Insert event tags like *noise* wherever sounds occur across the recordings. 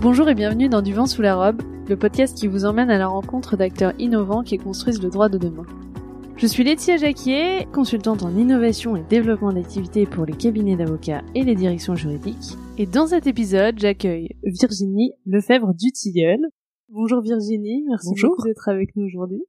Bonjour et bienvenue dans Du vent sous la robe, le podcast qui vous emmène à la rencontre d'acteurs innovants qui construisent le droit de demain. Je suis Laetitia Jacquier, consultante en innovation et développement d'activités pour les cabinets d'avocats et les directions juridiques. Et dans cet épisode, j'accueille Virginie Lefebvre Dutilleul. Bonjour Virginie, merci Bonjour. beaucoup d'être avec nous aujourd'hui.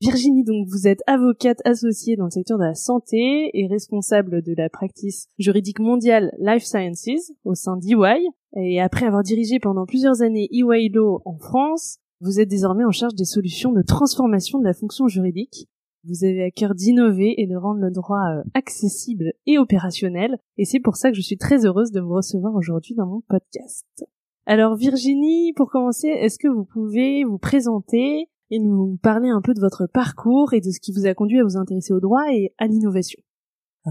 Virginie, donc vous êtes avocate associée dans le secteur de la santé et responsable de la practice juridique mondiale Life Sciences au sein d'EY. Et après avoir dirigé pendant plusieurs années Law en France, vous êtes désormais en charge des solutions de transformation de la fonction juridique. Vous avez à cœur d'innover et de rendre le droit euh, accessible et opérationnel, et c'est pour ça que je suis très heureuse de vous recevoir aujourd'hui dans mon podcast. Alors Virginie, pour commencer, est-ce que vous pouvez vous présenter et nous parler un peu de votre parcours et de ce qui vous a conduit à vous intéresser au droit et à l'innovation?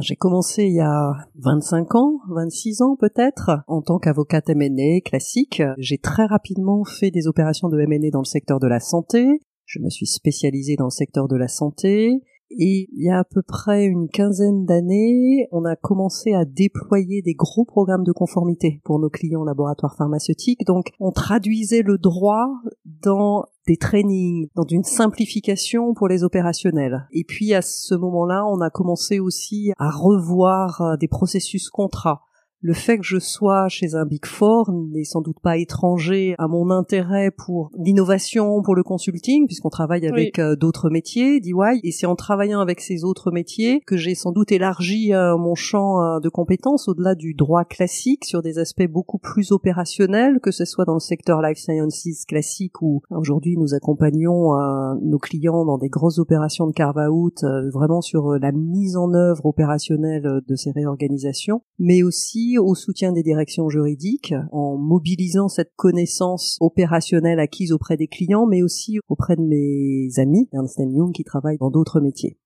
J'ai commencé il y a 25 ans, 26 ans peut-être, en tant qu'avocate M&A classique. J'ai très rapidement fait des opérations de M&A dans le secteur de la santé. Je me suis spécialisée dans le secteur de la santé. Et il y a à peu près une quinzaine d'années, on a commencé à déployer des gros programmes de conformité pour nos clients laboratoires pharmaceutiques. Donc, on traduisait le droit dans des trainings, dans une simplification pour les opérationnels. Et puis, à ce moment-là, on a commencé aussi à revoir euh, des processus contrats. Le fait que je sois chez un Big Four n'est sans doute pas étranger à mon intérêt pour l'innovation, pour le consulting, puisqu'on travaille avec euh, d'autres métiers d'EY, et c'est en travaillant avec ces autres métiers que j'ai sans doute élargi euh, mon champ euh, de compétences au-delà du droit classique sur des aspects beaucoup plus opérationnels, que ce soit dans le secteur life sciences classique où aujourd'hui nous accompagnons nos clients dans des grosses opérations de carve-out, vraiment sur la mise en œuvre opérationnelle de ces réorganisations, mais aussi au soutien des directions juridiques en mobilisant cette connaissance opérationnelle acquise auprès des clients, mais aussi auprès de mes amis Ernst Young qui travaillent dans d'autres métiers.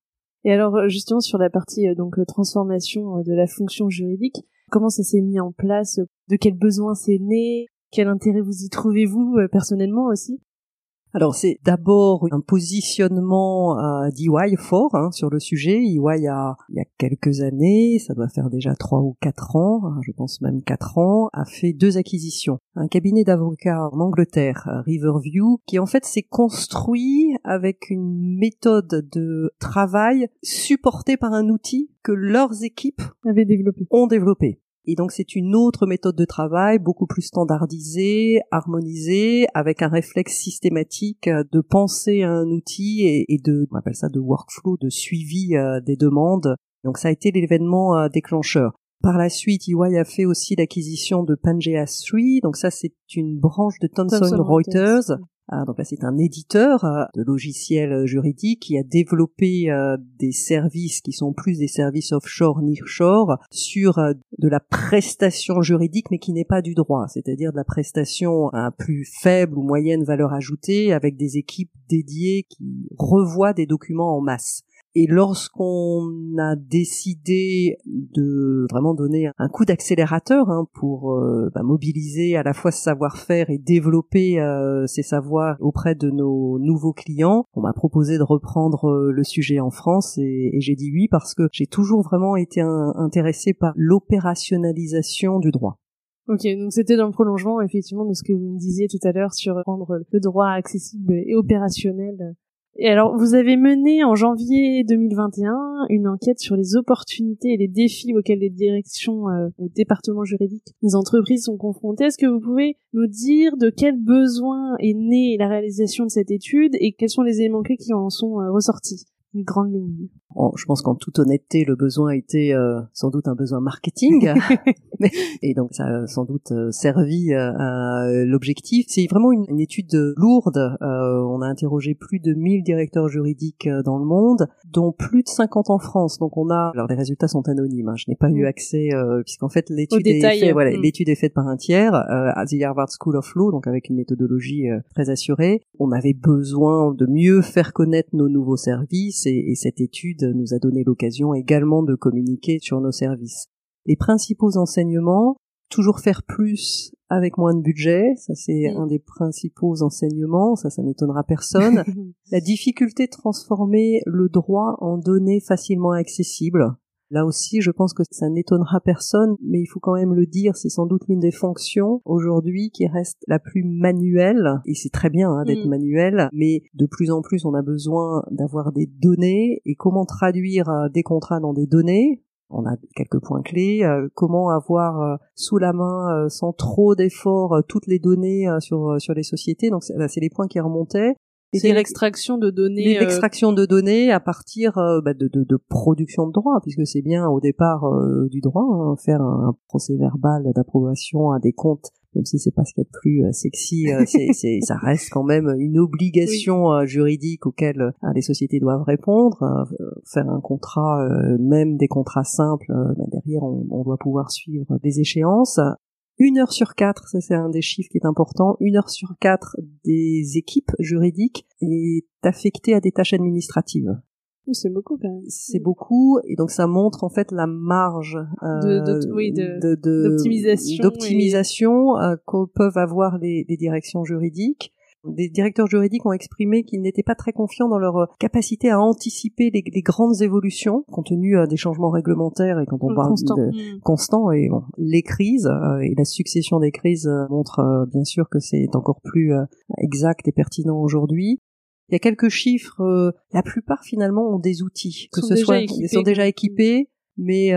Et alors euh, justement sur la partie euh, donc euh, transformation de la fonction juridique, comment ça s'est mis en place? De quel besoin c'est né? Quel intérêt vous y trouvez-vous personnellement aussi? Alors c'est d'abord un positionnement euh, d'EY fort hein, sur le sujet. EY a, il y a quelques années, ça doit faire déjà trois ou quatre ans, hein, je pense même quatre ans, a fait deux acquisitions. Un cabinet d'avocats en Angleterre, euh, Riverview, qui en fait s'est construit avec une méthode de travail supportée par un outil que leurs équipes développé ont développé. Et donc c'est une autre méthode de travail, beaucoup plus standardisée, harmonisée, avec un réflexe systématique euh, de penser à un outil et, et de, on appelle ça de workflow, de suivi euh, des demandes. Donc ça a été l'événement euh, déclencheur. Par la suite, EY a fait aussi l'acquisition de Pangea 3. Donc ça, c'est une branche de Thomson, Thomson Reuters. Reuters. Ah, donc là, c'est un éditeur euh, de logiciels euh, juridiques qui a développé euh, des services qui sont plus des services offshore, nearshore, sur de la prestation juridique, mais qui n'est pas du droit, c'est-à-dire de la prestation à plus faible ou moyenne valeur ajoutée, avec des équipes dédiées qui revoient des documents en masse. Et lorsqu'on a décidé de vraiment donner un coup d'accélérateur hein, pour euh, bah, mobiliser à la fois ce savoir-faire et développer euh, ces savoirs auprès de nos nouveaux clients, on m'a proposé de reprendre euh, le sujet en France et, et j'ai dit oui parce que j'ai toujours vraiment été un- intéressé par l'opérationnalisation du droit. Ok, donc c'était dans le prolongement effectivement de ce que vous me disiez tout à l'heure sur rendre le droit accessible et opérationnel. Et alors, vous avez mené en janvier 2021 une enquête sur les opportunités et les défis auxquels les directions euh, ou départements juridiques des entreprises sont confrontées. Est-ce que vous pouvez nous dire de quel besoin est née la réalisation de cette étude et quels sont les éléments clés qui en sont euh, ressortis? Une grande ligne. En- je pense qu'en toute honnêteté, le besoin était euh, sans doute un besoin marketing, *laughs* et donc ça a sans doute euh, servi euh, à l'objectif. C'est vraiment une, une étude lourde. Euh, on a interrogé plus de 1000 directeurs juridiques euh, dans le monde, dont plus de 50 en France. Donc on a, alors les résultats sont anonymes. hein, je n'ai pas Mm. eu accès euh, puisqu'en fait l'étude est faite, voilà, mm. l'étude est faite par un tiers euh, à the Harvard School of Law, donc avec une méthodologie euh, très assurée. On avait besoin de mieux faire connaître nos nouveaux services et, et cette étude nous a donné l'occasion également de communiquer sur nos services. Les principaux enseignements, toujours faire plus avec moins de budget, ça c'est Mm. un des principaux enseignements, ça ça n'étonnera personne. *laughs* La difficulté de transformer le droit en données facilement accessibles. Là aussi, je pense que ça n'étonnera personne, mais il faut quand même le dire, c'est sans doute l'une des fonctions aujourd'hui qui reste la plus manuelle, et c'est très bien hein, d'être Mm. manuel, mais de plus en plus on a besoin d'avoir des données, et comment traduire euh, des contrats dans des données? On a quelques points clés. euh, comment avoir euh, sous la main, euh, sans trop d'efforts, toutes les données sur sur les sociétés. Donc c'est bah, c'est les points qui remontaient. C'est l'extraction de données. les- euh, l'extraction de données à partir euh, bah, de, de, de production de droit, puisque c'est bien au départ euh, du droit, hein, faire un, un procès verbal d'approbation à des comptes, même si c'est pas ce qu'il y a de plus euh, sexy, euh, *laughs* c'est, ça reste quand même une obligation juridique auquel les sociétés doivent répondre. Faire un contrat, même des contrats simples, bah, derrière on, on doit pouvoir suivre les échéances. Une heure sur quatre, ça c'est un des chiffres qui est important, une heure sur quatre des équipes juridiques est affectée à des tâches administratives. C'est beaucoup quand même. C'est beaucoup, et donc ça montre en fait la marge euh, De- oui, d'optimisation d'optimisation, euh, que peuvent avoir les, les directions juridiques. Des directeurs juridiques ont exprimé qu'ils n'étaient pas très confiants dans leur euh, capacité à anticiper les, les grandes évolutions, compte tenu euh, des changements réglementaires et quand on parle Constant. de, Mm. constant et bon, les crises euh, et la succession des crises montrent euh, bien sûr que c'est encore plus exact et pertinent aujourd'hui. Il y a quelques chiffres, la plupart finalement ont des outils, que Sont ce soit ils sont déjà équipés, mais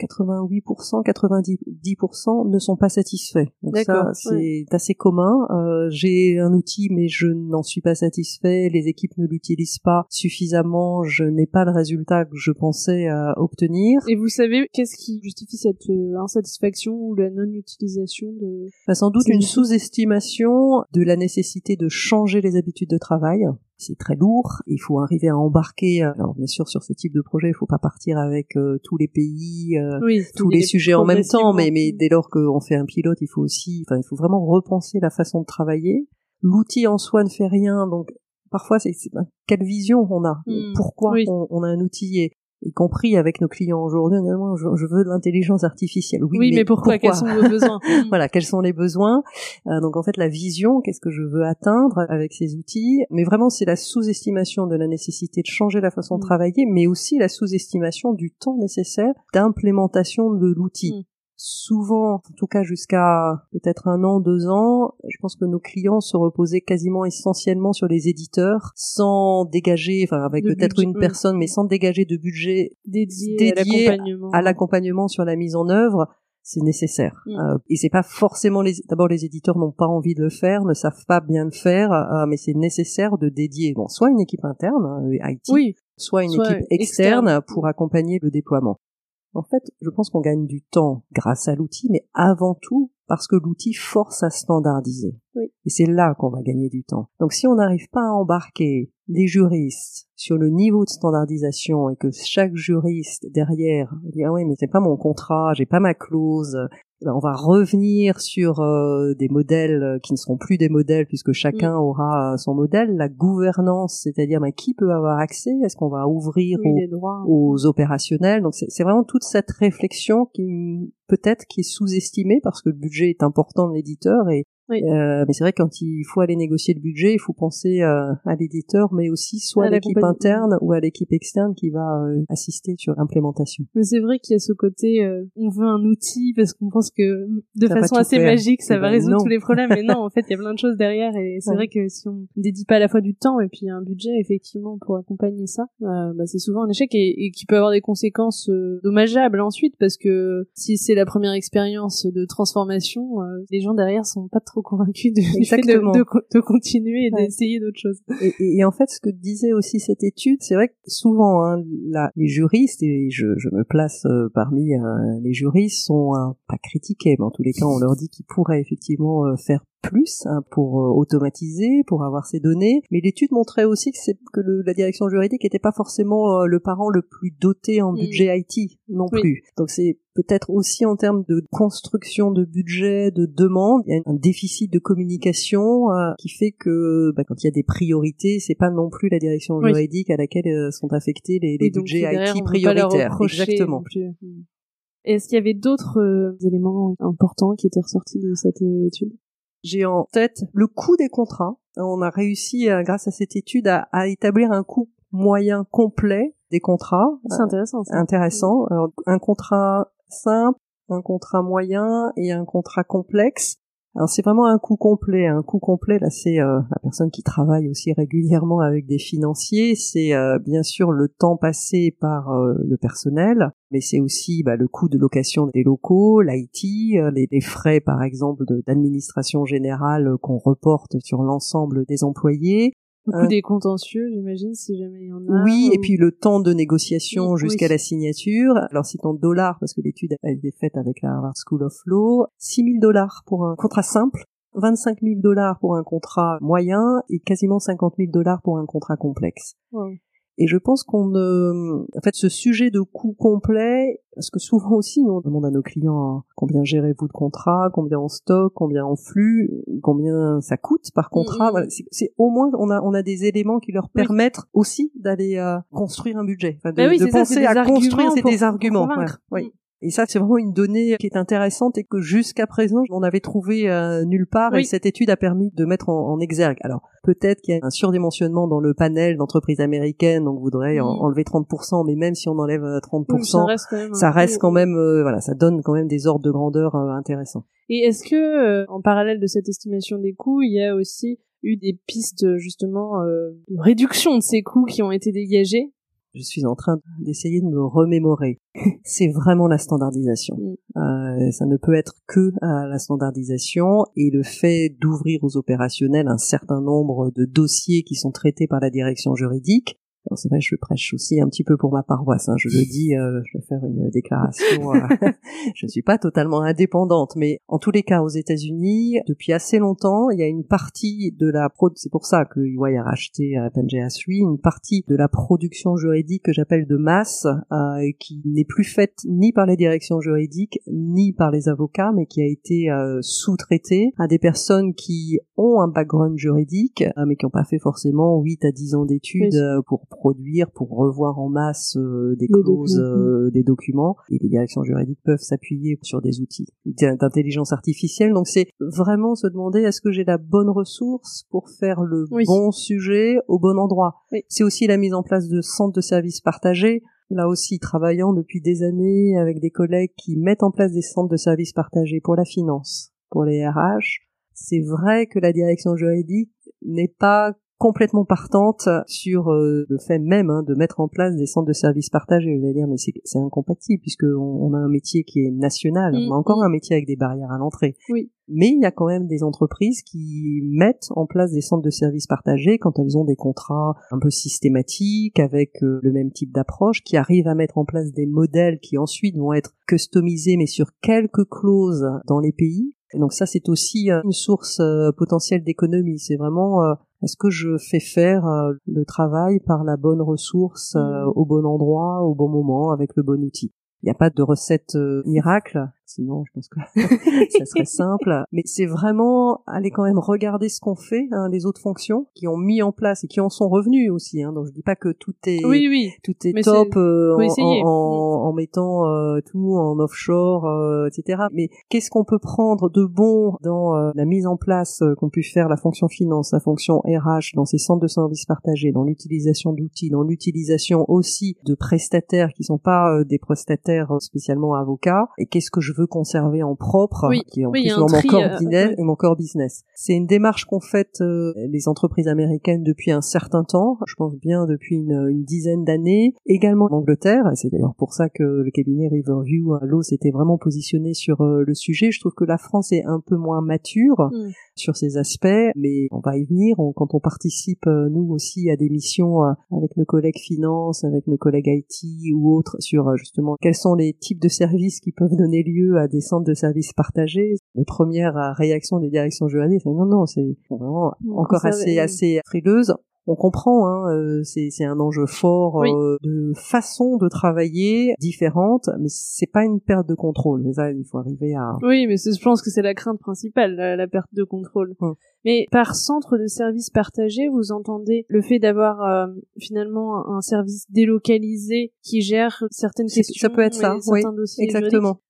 88%, 90% ne sont pas satisfaits. Donc ça, c'est ouais. assez commun. Euh, J'ai un outil, mais je n'en suis pas satisfait. Les équipes ne l'utilisent pas suffisamment. Je n'ai pas le résultat que je pensais euh, obtenir. Et vous savez qu'est-ce qui justifie cette euh, insatisfaction ou la non-utilisation de Bah, sans doute une- sous-estimation de la nécessité de changer les habitudes de travail. C'est très lourd. Il faut arriver à embarquer. euh, Alors bien sûr, sur ce type de projet, il faut pas partir avec euh, tous les pays, euh, oui, tous les sujets en même temps. Mais, mais dès lors qu'on fait un pilote, il faut aussi, enfin, il faut vraiment repenser la façon de travailler. L'outil en soi ne fait rien, donc parfois c'est ben, quelle vision on a, Hmm. pourquoi Oui. on, on a un outil et y compris avec nos clients aujourd'hui, on dit, je, veux de l'intelligence artificielle. Oui, Oui, mais, pourquoi, Quels sont vos besoins? *laughs* Mm. voilà, quels sont les besoins? Euh, donc en fait, la vision, qu'est-ce que je veux atteindre avec ces outils? Mais vraiment, c'est la sous-estimation de la nécessité de changer la façon de Mm. travailler, mais aussi la sous-estimation du temps nécessaire d'implémentation de l'outil. Mm. Souvent, en tout cas jusqu'à peut-être un an, deux ans, je pense que nos clients se reposaient quasiment essentiellement sur les éditeurs, sans dégager, enfin avec peut-être une oui. personne, mais sans dégager de budget dédié, dédié à l'accompagnement. sur la mise en œuvre, c'est nécessaire. Mm. Euh, et c'est pas forcément les. D'abord, les éditeurs n'ont pas envie de le faire, ne savent pas bien le faire, euh, mais c'est nécessaire de dédier, bon, soit une équipe interne, hein, IT, Oui, soit une soit équipe externe, externe. pour accompagner le déploiement. En fait, je pense qu'on gagne du temps grâce à l'outil, mais avant tout parce que l'outil force à standardiser. Oui. Et c'est là qu'on va gagner du temps. Donc si on n'arrive pas à embarquer les juristes sur le niveau de standardisation et que chaque juriste derrière dit ah oui mais c'est pas mon contrat, j'ai pas ma clause, on va revenir sur euh, des modèles qui ne seront plus des modèles puisque chacun Mm. aura son modèle. La gouvernance, c'est-à-dire ben, qui peut avoir accès, est-ce qu'on va ouvrir oui, aux, aux opérationnels? Donc c'est c'est vraiment toute cette réflexion qui peut-être qui est sous-estimée parce que le budget est important de l'éditeur et Oui. euh, mais c'est vrai que quand il faut aller négocier le budget, il faut penser euh, à l'éditeur, mais aussi soit À l'équipe interne ou à l'équipe externe qui va euh, assister sur l'implémentation. Mais c'est vrai qu'il y a ce côté, on veut un outil parce qu'on pense que de Ça va façon assez faire. magique, ça Eh va ben, résoudre non. tous les problèmes. Mais non, en fait, il y a plein de choses derrière et c'est Ouais. vrai que si on dédie pas à la fois du temps et puis un budget effectivement pour accompagner ça, bah, c'est souvent un échec et, et qui peut avoir des conséquences dommageables ensuite parce que si c'est la première expérience de transformation, les gens derrière sont pas trop convaincus de, du fait de, continuer et Ouais. d'essayer d'autres choses. Et, et- et en fait, ce que disait aussi cette étude, c'est vrai que souvent, hein, là, les juristes, et je, je me place euh, parmi euh, les juristes, sont euh, pas critiqués, mais en tous les cas, on leur dit qu'ils pourraient effectivement faire plus hein, pour euh, automatiser, pour avoir ces données. Mais l'étude montrait aussi que, c'est que le- la direction juridique n'était pas forcément euh, le parent le plus doté en Mm. budget IT non Oui. plus. Donc c'est peut-être aussi en termes de construction de budget, de demande, il y a un déficit de communication euh, qui fait que bah, quand il y a des priorités, c'est pas non plus la direction Oui. juridique à laquelle sont affectés les, budgets derrière, IT prioritaires. Exactement. Mm. Est-ce qu'il y avait d'autres euh, éléments importants qui étaient ressortis de cette étude? J'ai en tête le coût des contrats. On a réussi, euh, grâce à cette étude, à, à établir un coût moyen complet des contrats. C'est intéressant. Ça. Intéressant. Alors, un contrat simple, un contrat moyen et un contrat complexe. Alors c'est vraiment un coût complet. Un coût complet, là, c'est euh, la personne qui travaille aussi régulièrement avec des financiers. C'est euh, bien sûr le temps passé par euh, le personnel, mais c'est aussi bah, le coût de location des locaux, l'IT, les, les, frais par exemple d'administration générale qu'on reporte sur l'ensemble des employés, Beaucoup des contentieux, j'imagine, si jamais il y en a. Oui, et puis le temps de négociation jusqu'à la signature. Alors c'est en dollars, parce que l'étude a été faite avec la Harvard School of Law. 6 000 dollars pour un contrat simple, 25 000 dollars pour un contrat moyen et quasiment 50 000 dollars pour un contrat complexe. Et je pense qu'on ne, en fait, ce sujet de coût complet, parce que souvent aussi, nous, on demande à nos clients hein, combien gérez-vous de contrats, combien en stock, combien en flux, combien ça coûte par contrat. Voilà, c'est au moins, on a, on a des éléments qui leur permettent aussi d'aller euh, construire un budget, de, bah de penser à construire, c'est des arguments. oui. Mm. Et ça, c'est vraiment une donnée qui est intéressante et que jusqu'à présent, on avait trouvé euh, nulle part. Et cette étude a permis de mettre en, exergue. Alors, peut-être qu'il y a un surdimensionnement dans le panel d'entreprises américaines, donc voudrait enlever 30%, mais même si on enlève 30%, ça reste quand même, ça reste quand même euh, voilà, ça donne quand même des ordres de grandeur euh, intéressants. Et est-ce que, en parallèle de cette estimation des coûts, il y a aussi eu des pistes justement de réduction de ces coûts qui ont été dégagées je suis en train d'essayer de me remémorer. *laughs* C'est vraiment la standardisation. Mm. Euh, ça ne peut être que à la standardisation et le fait d'ouvrir aux opérationnels un certain nombre de dossiers qui sont traités par la direction juridique c'est vrai, je prêche aussi un petit peu pour ma paroisse. Hein, je le dis, euh, je vais faire une déclaration. Euh, *laughs* je ne suis pas totalement indépendante, mais en tous les cas, aux États-Unis, depuis assez longtemps, il y a une partie de la pro. C'est pour ça que EY a racheté euh, Pangea 3, une partie de la production juridique que j'appelle de masse, euh, qui n'est plus faite ni par les directions juridiques ni par les avocats, mais qui a été sous-traitée à des personnes qui ont un background juridique, mais qui n'ont pas fait forcément 8 à 10 ans d'études pour produire, pour revoir en masse euh, des clauses, euh, des documents. Et les directions juridiques peuvent s'appuyer sur des outils d'intelligence artificielle. Donc c'est vraiment se demander est-ce que j'ai la bonne ressource pour faire le bon sujet au bon endroit? C'est aussi la mise en place de centres de services partagés là aussi travaillant depuis des années avec des collègues qui mettent en place des centres de services partagés pour la finance, pour les RH. C'est vrai que la direction juridique n'est pas complètement partante sur euh, le fait même hein, de mettre en place des centres de services partagés. Vous allez dire, mais c'est incompatible puisque on, a un métier qui est national, on a encore mm, mm. un métier avec des barrières à l'entrée. Oui. Mais il y a quand même des entreprises qui mettent en place des centres de services partagés quand elles ont des contrats un peu systématiques avec euh, le même type d'approche, qui arrivent à mettre en place des modèles qui ensuite vont être customisés mais sur quelques clauses dans les pays. Et donc ça, c'est aussi euh, une source potentielle d'économie. C'est vraiment est-ce que je fais faire euh, le travail par la bonne ressource euh, mmh. au bon endroit, au bon moment, avec le bon outil? Il n'y a pas de recette euh, miracle, sinon je pense que *laughs* ça serait simple. Mais c'est vraiment aller quand même regarder ce qu'on fait, hein, les autres fonctions qui ont mis en place et qui en sont revenus aussi. Hein. Donc je dis pas que tout est oui, oui. tout est top euh, en, en, en, mettant euh, tout en offshore, euh, etc. Mais qu'est-ce qu'on peut prendre de bon dans la mise en place qu'on puisse faire la fonction finance, la fonction RH, dans ces centres de services partagés, dans l'utilisation d'outils, dans l'utilisation aussi de prestataires qui sont pas des prestataires spécialement avocats? Et qu'est-ce que je veux conserver en propre, qui est en plus mon, corps euh, business, mon corps business. C'est une démarche qu'ont faite euh, les entreprises américaines depuis un certain temps, je pense bien depuis une, une dizaine d'années, également en Angleterre, et c'est d'ailleurs pour ça que le cabinet Riverview à l'eau s'était vraiment positionné sur euh, le sujet. Je trouve que la France est un peu moins mature mm. sur ces aspects, mais on va y venir. quand on participe, nous aussi, à des missions avec nos collègues finance, avec nos collègues IT ou autres, sur justement quels sont les types de services qui peuvent donner lieu à des centres de services partagés. Les premières réactions des directions juridiques, c'est non, non, c'est vraiment encore assez, assez frileuse on comprend, hein, euh, c'est un enjeu fort euh, de façon de travailler différente, mais c'est pas une perte de contrôle. Mais ça, il faut arriver à. Oui, mais je pense que c'est la crainte principale, la, perte de contrôle. Hum. Mais par centre de services partagé, vous entendez le fait d'avoir euh, finalement un service délocalisé qui gère certaines questions, ça peut être ça, oui, dossiers exactement.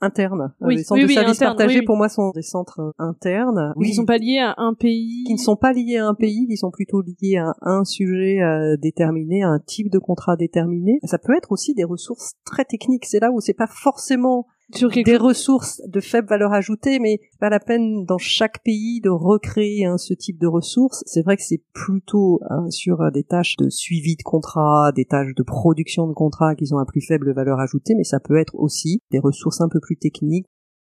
Internes. Oui, les centres oui, de services partagés pour moi sont des centres euh, internes. Qui sont pas liés à un pays. qui ne sont pas liés à un pays, qui sont plutôt liés à un sujet euh, déterminé, à un type de contrat déterminé. Ça peut être aussi des ressources très techniques. C'est là où c'est pas forcément sur des ressources de faible valeur ajoutée, mais pas la peine dans chaque pays de recréer hein, ce type de ressources. C'est vrai que c'est plutôt hein, sur euh, des tâches de suivi de contrat, des tâches de production de contrat qui ont à plus faible valeur ajoutée, mais ça peut être aussi des ressources un peu plus techniques.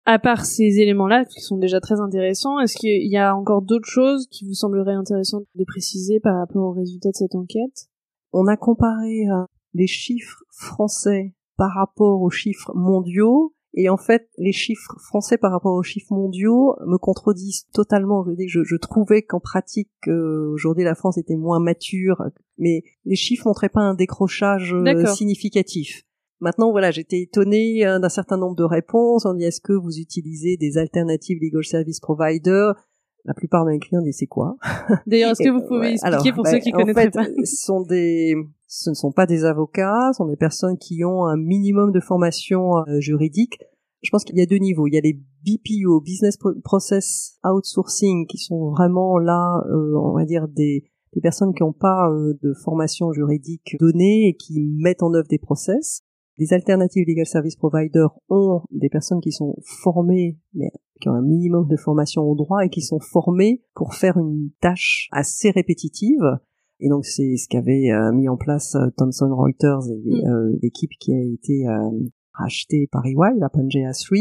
À part ces éléments-là, qui sont déjà très intéressants, est-ce qu'il y a encore d'autres choses qui vous sembleraient intéressantes de préciser par rapport aux résultats de cette enquête? On a comparé euh, les chiffres français par rapport aux chiffres mondiaux. Et en fait, les chiffres français par rapport aux chiffres mondiaux me contredisent totalement. Je veux dire, je, je trouvais qu'en pratique, euh, aujourd'hui, la France était moins mature, mais les chiffres montraient pas un décrochage euh, significatif. Maintenant, voilà, j'étais étonnée euh, d'un certain nombre de réponses. On dit est-ce que vous utilisez des alternatives legal service provider? La plupart de mes clients disent c'est quoi? *laughs* D'ailleurs, est-ce que vous pouvez ouais, expliquer alors, pour bah, ceux qui en connaîtraient fait, pas? Ce sont des, ce ne sont pas des avocats, ce sont des personnes qui ont un minimum de formation euh, juridique. Je pense qu'il y a deux niveaux. Il y a les BPO, Business Pro- Process Outsourcing, qui sont vraiment là, euh, on va dire des, des personnes qui n'ont pas euh, de formation juridique donnée et qui mettent en œuvre des process. Les alternatives legal service providers ont des personnes qui sont formées, mais qui ont un minimum de formation au droit et qui sont formées pour faire une tâche assez répétitive. Et donc c'est ce qu'avait euh, mis en place euh, Thomson Reuters et Mm. euh, l'équipe qui a été euh, rachetée par EY, la Pangea 3.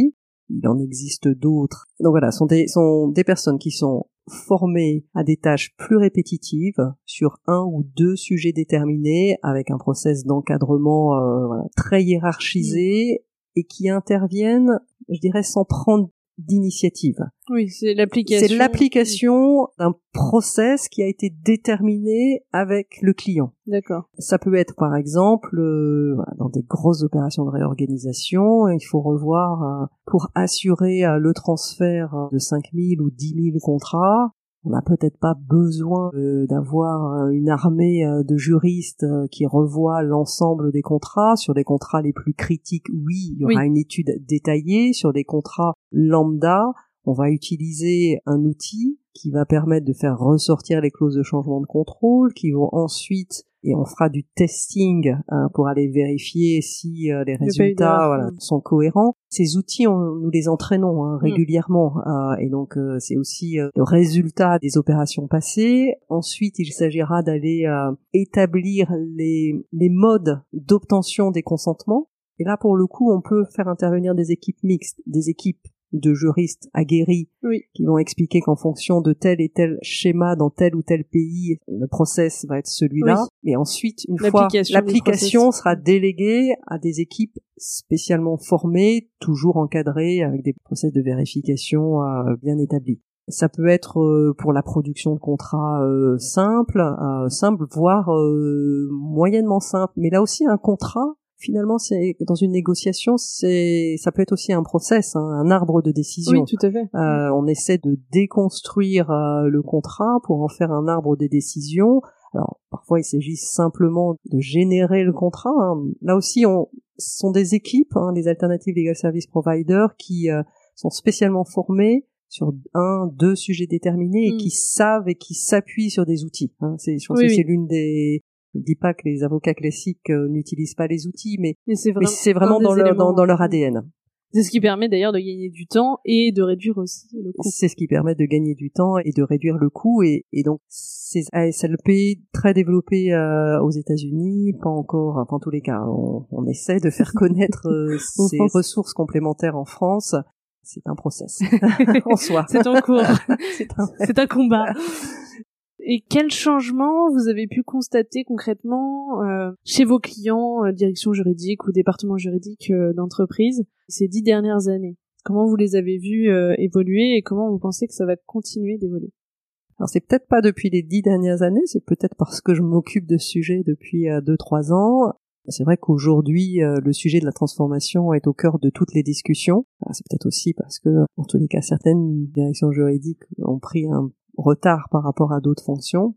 Il en existe d'autres. Donc voilà, sont des, sont des personnes qui sont formées à des tâches plus répétitives sur un ou deux sujets déterminés avec un process d'encadrement euh, voilà, très hiérarchisé et qui interviennent, je dirais, sans prendre d'initiative. Oui, c'est l'application. C'est l'application d'un process qui a été déterminé avec le client. D'accord. Ça peut être par exemple euh, dans des grosses opérations de réorganisation, il faut revoir euh, pour assurer euh, le transfert de 5000 ou 10 000 contrats. On n'a peut-être pas besoin d'avoir euh, une armée euh, de juristes euh, qui revoient l'ensemble des contrats. Sur les contrats les plus critiques, oui, il y aura Oui. une étude détaillée. Sur les contrats lambda, on va utiliser un outil qui va permettre de faire ressortir les clauses de changement de contrôle, qui vont ensuite et on fera du testing hein, pour aller vérifier si euh, les résultats voilà, sont cohérents. Ces outils, on, nous les entraînons hein, Mm. régulièrement euh, et donc euh, c'est aussi euh, le résultat des opérations passées. Ensuite, il s'agira d'aller euh, établir les, les modes d'obtention des consentements. Et là, pour le coup, on peut faire intervenir des équipes mixtes, des équipes de juristes aguerris Oui. qui vont expliquer qu'en fonction de tel et tel schéma dans tel ou tel pays, le process va être celui-là. Et ensuite, une fois L'application sera déléguée à des équipes spécialement formées, toujours encadrées avec des process de vérification euh, bien établis. Ça peut être euh, pour la production de contrats simples, euh, simples, voire moyennement simples. Mais là aussi, un contrat, finalement, c'est dans une négociation, c'est ça peut être aussi un process, hein, un arbre de décision. Oui, tout à fait. Euh, on essaie de déconstruire euh, le contrat pour en faire un arbre des décisions. Alors parfois il s'agit simplement de générer le contrat. hein. Là aussi, on ce sont des équipes, hein, les alternatives legal service providers, qui euh, sont spécialement formées sur un, deux sujets déterminés et Mm. qui savent et qui s'appuient sur des outils. hein. C'est, je pense Oui, que oui. c'est l'une des je dis pas que les avocats classiques euh, n'utilisent pas les outils, mais, Mais c'est vraiment, dans leur, éléments- dans, dans leur ADN. C'est ce qui permet d'ailleurs de gagner du temps et de réduire aussi le coût. C'est ce qui permet de gagner du temps et de réduire le coût. Et, et donc, ces ASLP très développés euh, aux États-Unis, pas encore, enfin, en tous les cas, on, on essaie de faire *laughs* connaître euh, ces France. ressources complémentaires en France. C'est un process *laughs* *laughs* en soi. C'est en cours. C'est un- C'est un combat. Et quel changement vous avez pu constater concrètement euh, chez vos clients, euh, direction juridique ou département juridique euh, d'entreprise, ces dix dernières années? Comment vous les avez vus euh, évoluer et comment vous pensez que ça va continuer d'évoluer? Alors c'est peut-être pas depuis les dix dernières années, c'est peut-être parce que je m'occupe de ce sujet depuis euh, deux trois ans. C'est vrai qu'aujourd'hui le sujet de la transformation est au cœur de toutes les discussions. C'est peut-être aussi parce que, en tous les cas, certaines directions juridiques ont pris un retard par rapport à d'autres fonctions.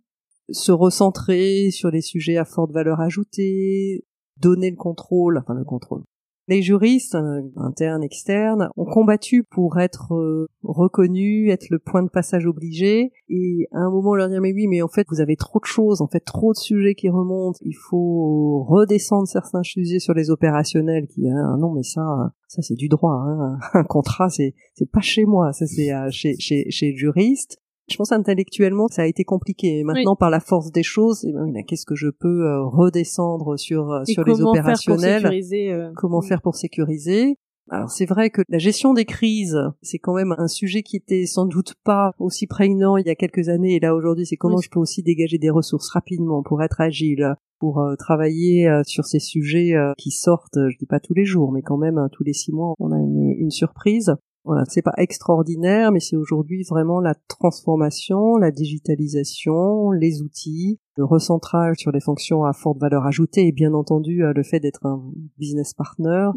Se recentrer sur les sujets à forte valeur ajoutée, donner le contrôle, enfin le contrôle, Les juristes, euh, internes, externes, ont combattu pour être euh, reconnus, être le point de passage obligé. Et à un moment, on leur dit mais oui, mais en fait, vous avez trop de choses, en fait, trop de sujets qui remontent. Il faut redescendre certains sujets sur les opérationnels. Qui, ah, non, mais ça, ça c'est du droit. Hein. *laughs* Un contrat, c'est c'est pas chez moi, ça c'est euh, chez chez chez le juriste. Je pense intellectuellement ça a été compliqué. Et maintenant, par la force des choses, eh ben, qu'est-ce que je peux euh, redescendre sur euh, sur les opérationnels? euh, Comment faire pour sécuriser? Alors c'est vrai que la gestion des crises, c'est quand même un sujet qui était sans doute pas aussi prégnant il y a quelques années. Et là aujourd'hui c'est comment je peux aussi dégager des ressources rapidement pour être agile, pour travailler sur ces sujets qui sortent, je dis pas tous les jours, mais quand même tous les six mois on a une, une surprise. Voilà, c'est pas extraordinaire, mais c'est aujourd'hui vraiment la transformation, la digitalisation, les outils, le recentrage sur les fonctions à forte valeur ajoutée et bien entendu euh, le fait d'être un business partner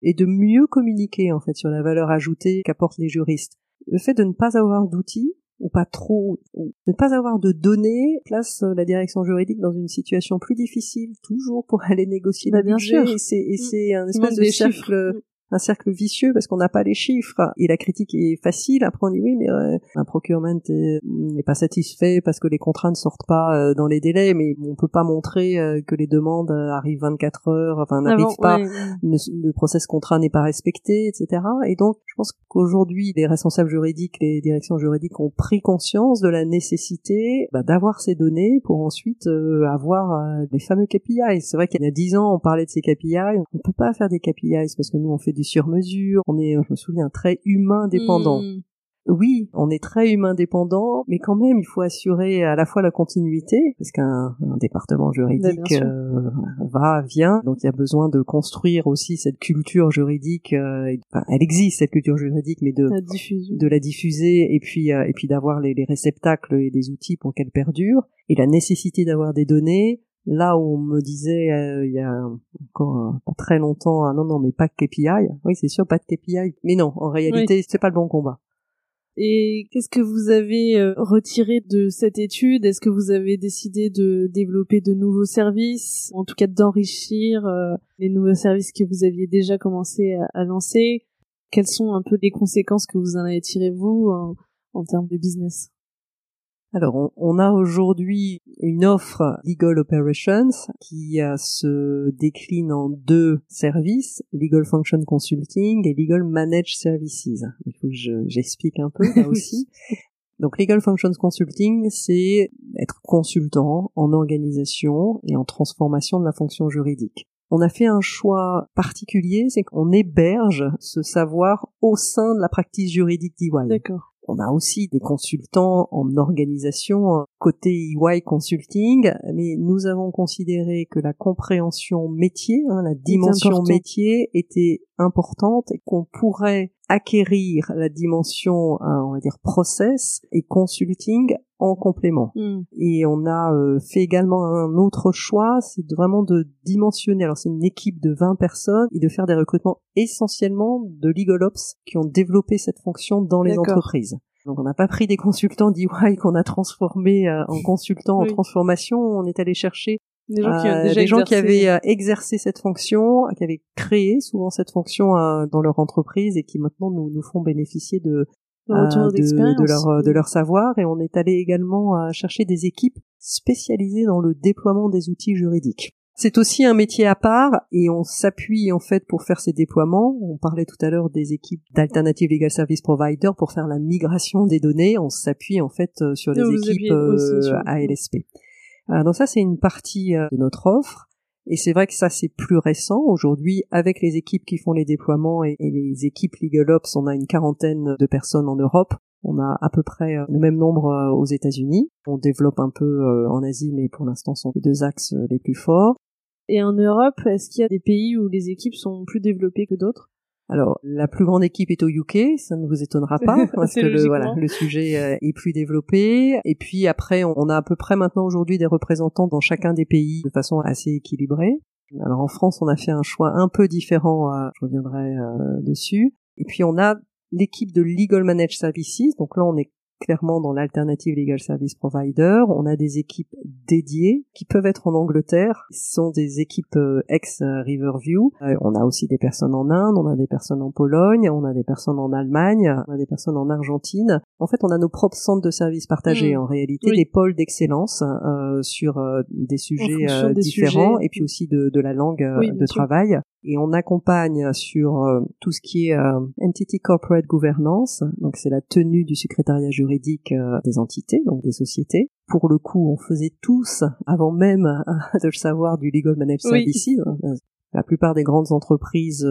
et de mieux communiquer en fait sur la valeur ajoutée qu'apportent les juristes. Le fait de ne pas avoir d'outils ou pas trop, de ne pas avoir de données place euh, la direction juridique dans une situation plus difficile toujours pour *laughs* aller négocier bah, bien sûr. et c'est et mm. c'est un espèce de cercle un cercle vicieux parce qu'on n'a pas les chiffres et la critique est facile. Après on dit oui mais euh, un procurement n'est pas satisfait parce que les contrats ne sortent pas euh, dans les délais, mais on peut pas montrer euh, que les demandes arrivent 24 heures, enfin n'arrivent pas, le process contrat n'est pas respecté, etc. Et donc je pense qu'aujourd'hui les responsables juridiques, les directions juridiques ont pris conscience de la nécessité bah, d'avoir ces données pour ensuite avoir les fameux KPI. C'est vrai qu'il y a 10 ans on parlait de ces KPI, on peut pas faire des KPI parce que nous on fait sur mesure, on est, je me souviens, très humain dépendant. Hmm. Oui, on est très humain dépendant, mais quand même, il faut assurer à la fois la continuité, parce qu'un département juridique euh, va, vient, donc il y a besoin de construire aussi cette culture juridique. Euh, elle existe cette culture juridique, mais de la de la diffuser et puis euh, et puis d'avoir les, les réceptacles et des outils pour qu'elle perdure, et la nécessité d'avoir des données Là où on me disait euh, il y a encore pas très longtemps, ah non non mais pas de KPI. Oui c'est sûr pas de KPI. Mais non en réalité c'est pas le bon combat. Et qu'est-ce que vous avez euh, retiré de cette étude? Est-ce que vous avez décidé de développer de nouveaux services, en tout cas d'enrichir euh, les nouveaux services que vous aviez déjà commencé à, lancer? Quelles sont un peu les conséquences que vous en avez tirées vous en termes de business? Alors, on, a aujourd'hui une offre Legal Operations qui euh, se décline en deux services, Legal Function Consulting et Legal Managed Services. Il faut que j'explique un peu là *laughs* aussi. Donc, Legal Functions Consulting, c'est être consultant en organisation et en transformation de la fonction juridique. On a fait un choix particulier, c'est qu'on héberge ce savoir au sein de la pratique juridique d'EY. D'accord. On a aussi des consultants en organisation euh, côté EY Consulting, mais nous avons considéré que la compréhension métier, hein, la dimension métier était importante et qu'on pourrait acquérir la dimension, euh, on va dire, process et consulting en complément. Hmm. Et on a euh, fait également un autre choix, c'est vraiment de dimensionner. Alors c'est une équipe de 20 personnes et de faire des recrutements essentiellement de legal ops qui ont développé cette fonction dans les entreprises. Donc on n'a pas pris des consultants d'EY qu'on a transformés euh, en *laughs* consultants en transformation, on est allé chercher des gens qui, euh, des gens qui avaient euh, exercé cette fonction, qui avaient créé souvent cette fonction euh, dans leur entreprise et qui maintenant nous, nous font bénéficier de, de, de, leur, de leur savoir. Et on est allé également chercher des équipes spécialisées dans le déploiement des outils juridiques. C'est aussi un métier à part et on s'appuie en fait pour faire ces déploiements. On parlait tout à l'heure des équipes d'Alternative Legal Service Provider pour faire la migration des données. On s'appuie en fait sur les équipes ALSP. Euh, donc ça, c'est une partie euh, de notre offre. Et c'est vrai que ça, c'est plus récent. Aujourd'hui, avec les équipes qui font les déploiements et, les équipes LegalOps, on a une quarantaine de personnes en Europe. On a à peu près euh, le même nombre aux États-Unis. On développe un peu en Asie, mais pour l'instant, sont les deux axes les plus forts. Et en Europe, est-ce qu'il y a des pays où les équipes sont plus développées que d'autres? Alors, la plus grande équipe est au UK, ça ne vous étonnera pas, *laughs* parce que le, voilà, le sujet euh, est plus développé. Et puis après, on a à peu près maintenant aujourd'hui des représentants dans chacun des pays de façon assez équilibrée. Alors en France, on a fait un choix un peu différent, euh, je reviendrai euh, dessus. Et puis on a l'équipe de Legal Managed Services, donc là on est clairement dans l'alternative legal service provider. On a des équipes dédiées qui peuvent être en Angleterre. Ce sont des équipes euh, ex Riverview. Euh, on a aussi des personnes en Inde, on a des personnes en Pologne, on a des personnes en Allemagne, on a des personnes en Argentine. En fait, on a nos propres centres de services partagés. Mmh. En réalité, des pôles d'excellence euh, sur euh, des sujets différents et puis aussi de, de la langue de travail et on accompagne sur euh, tout ce qui est euh, entity corporate governance, donc c'est la tenue du secrétariat juridique euh, des entités, donc des sociétés. Pour le coup, on faisait tous, avant même de le savoir, du legal managed services. La plupart des grandes entreprises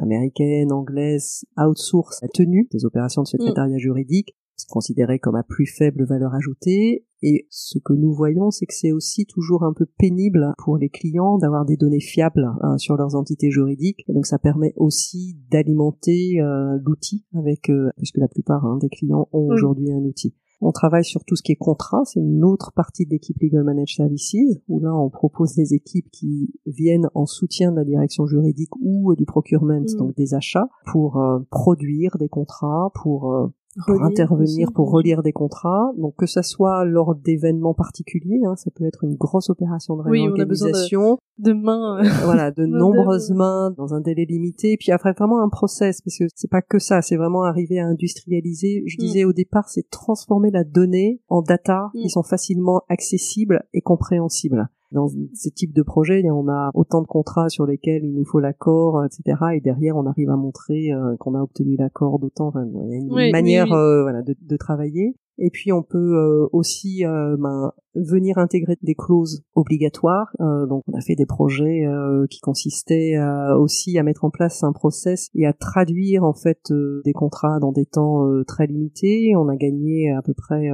américaines, anglaises, outsourcent la tenue des opérations de secrétariat juridique c'est considéré comme à plus faible valeur ajoutée. Et ce que nous voyons, c'est que c'est aussi toujours un peu pénible pour les clients d'avoir des données fiables hein, sur leurs entités juridiques. Et donc ça permet aussi d'alimenter euh, l'outil avec, euh, puisque la plupart hein, des clients ont aujourd'hui un outil. On travaille sur tout ce qui est contrat, c'est une autre partie de l'équipe Legal Managed Services, où là on propose des équipes qui viennent en soutien de la direction juridique ou du procurement, mm. donc des achats, pour euh, produire des contrats, pour pour intervenir, pour relire des contrats. Donc que ça soit lors d'événements particuliers, hein, ça peut être une grosse opération de réorganisation. de, mains. Euh, voilà, de *laughs* nombreuses mains dans un délai limité. Puis après vraiment un process, parce que c'est pas que ça, c'est vraiment arriver à industrialiser. Je mm. disais au départ, c'est transformer la donnée en data qui mm. sont facilement accessibles et compréhensibles dans ce type de projet, on a autant de contrats sur lesquels il nous faut l'accord, etc. Et derrière, on arrive à montrer euh, qu'on a obtenu l'accord d'autant. Enfin, il y a une manière euh, voilà, de, de, travailler. Et puis on peut euh, aussi euh, ben, venir intégrer des clauses obligatoires. Euh, donc on a fait des projets qui consistaient aussi à mettre en place un process et à traduire en fait des contrats dans des temps très limités. On a gagné à peu près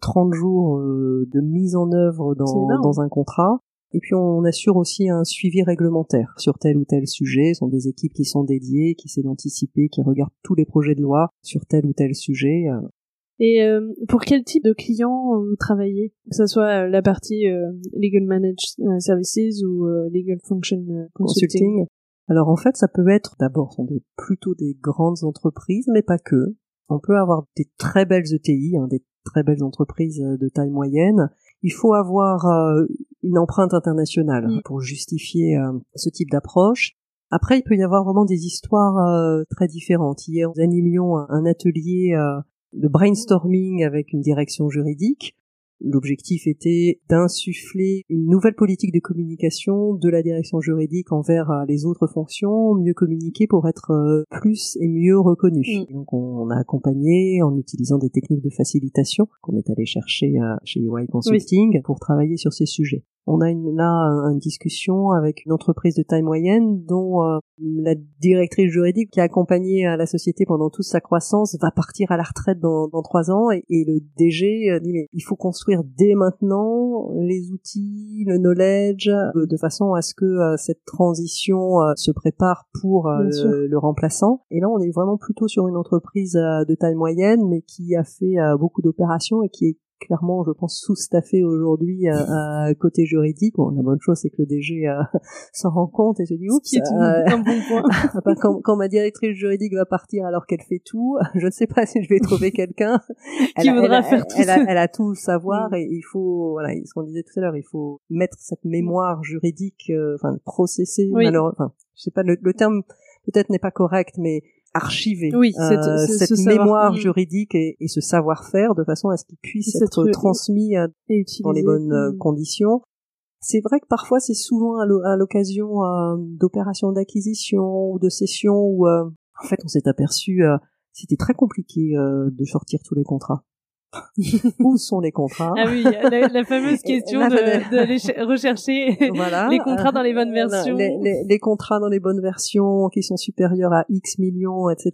30 jours de mise en œuvre dans, dans un contrat. Et puis on assure aussi un suivi réglementaire sur tel ou tel sujet. Ce sont des équipes qui sont dédiées, qui essaient d'anticiper, qui regardent tous les projets de loi sur tel ou tel sujet. Et euh, pour quel type de clients vous travaillez? Que ce soit euh, la partie euh, Legal Managed Services ou Legal Function Consulting? Alors en fait, ça peut être d'abord sont des plutôt des grandes entreprises, mais pas que. On peut avoir des très belles ETI, hein, des très belles entreprises de taille moyenne. Il faut avoir une empreinte internationale mm. pour justifier ce type d'approche. Après, il peut y avoir vraiment des histoires très différentes. Hier, nous animions un, atelier de brainstorming avec une direction juridique. L'objectif était d'insuffler une nouvelle politique de communication de la direction juridique envers euh, les autres fonctions, mieux communiquer pour être euh, plus et mieux reconnu. Mm. Donc on a accompagné en utilisant des techniques de facilitation qu'on est allé chercher euh, chez EY Consulting pour travailler sur ces sujets. On a une, là une discussion avec une entreprise de taille moyenne dont euh, la directrice juridique qui a accompagné euh, la société pendant toute sa croissance va partir à la retraite dans, dans trois ans et, le DG euh, dit mais il faut construire dès maintenant les outils, le knowledge de, façon à ce que cette transition se prépare pour le, le, remplaçant. Et là on est vraiment plutôt sur une entreprise de taille moyenne mais qui a fait beaucoup d'opérations et qui est clairement, je pense, sous-staffé aujourd'hui à, *laughs* côté juridique. Bon, la bonne chose, c'est que le DG euh, *laughs* s'en rend compte et se dit, oups, euh, bon *laughs* quand, quand, ma directrice juridique va partir alors qu'elle fait tout, je ne sais pas si je vais trouver quelqu'un qui voudra faire tout elle, a, elle a tout savoir mm. et il faut, voilà, ce qu'on disait tout à l'heure, il faut mettre cette mémoire juridique, euh, enfin, processer, enfin, je sais pas, le, le terme peut-être n'est pas correct, mais archiver oui, euh, cette, mémoire juridique et, ce savoir-faire de façon à ce qu'il puisse être transmis dans les bonnes euh, conditions. C'est vrai que parfois c'est souvent à l'occasion euh, d'opérations d'acquisition ou de cession où en fait on s'est aperçu c'était très compliqué de sortir tous les contrats. *laughs* où sont les contrats Ah oui, la, fameuse *laughs* question de, rechercher *laughs* les contrats dans les bonnes versions. Les, contrats dans les bonnes versions qui sont supérieurs à X millions, etc.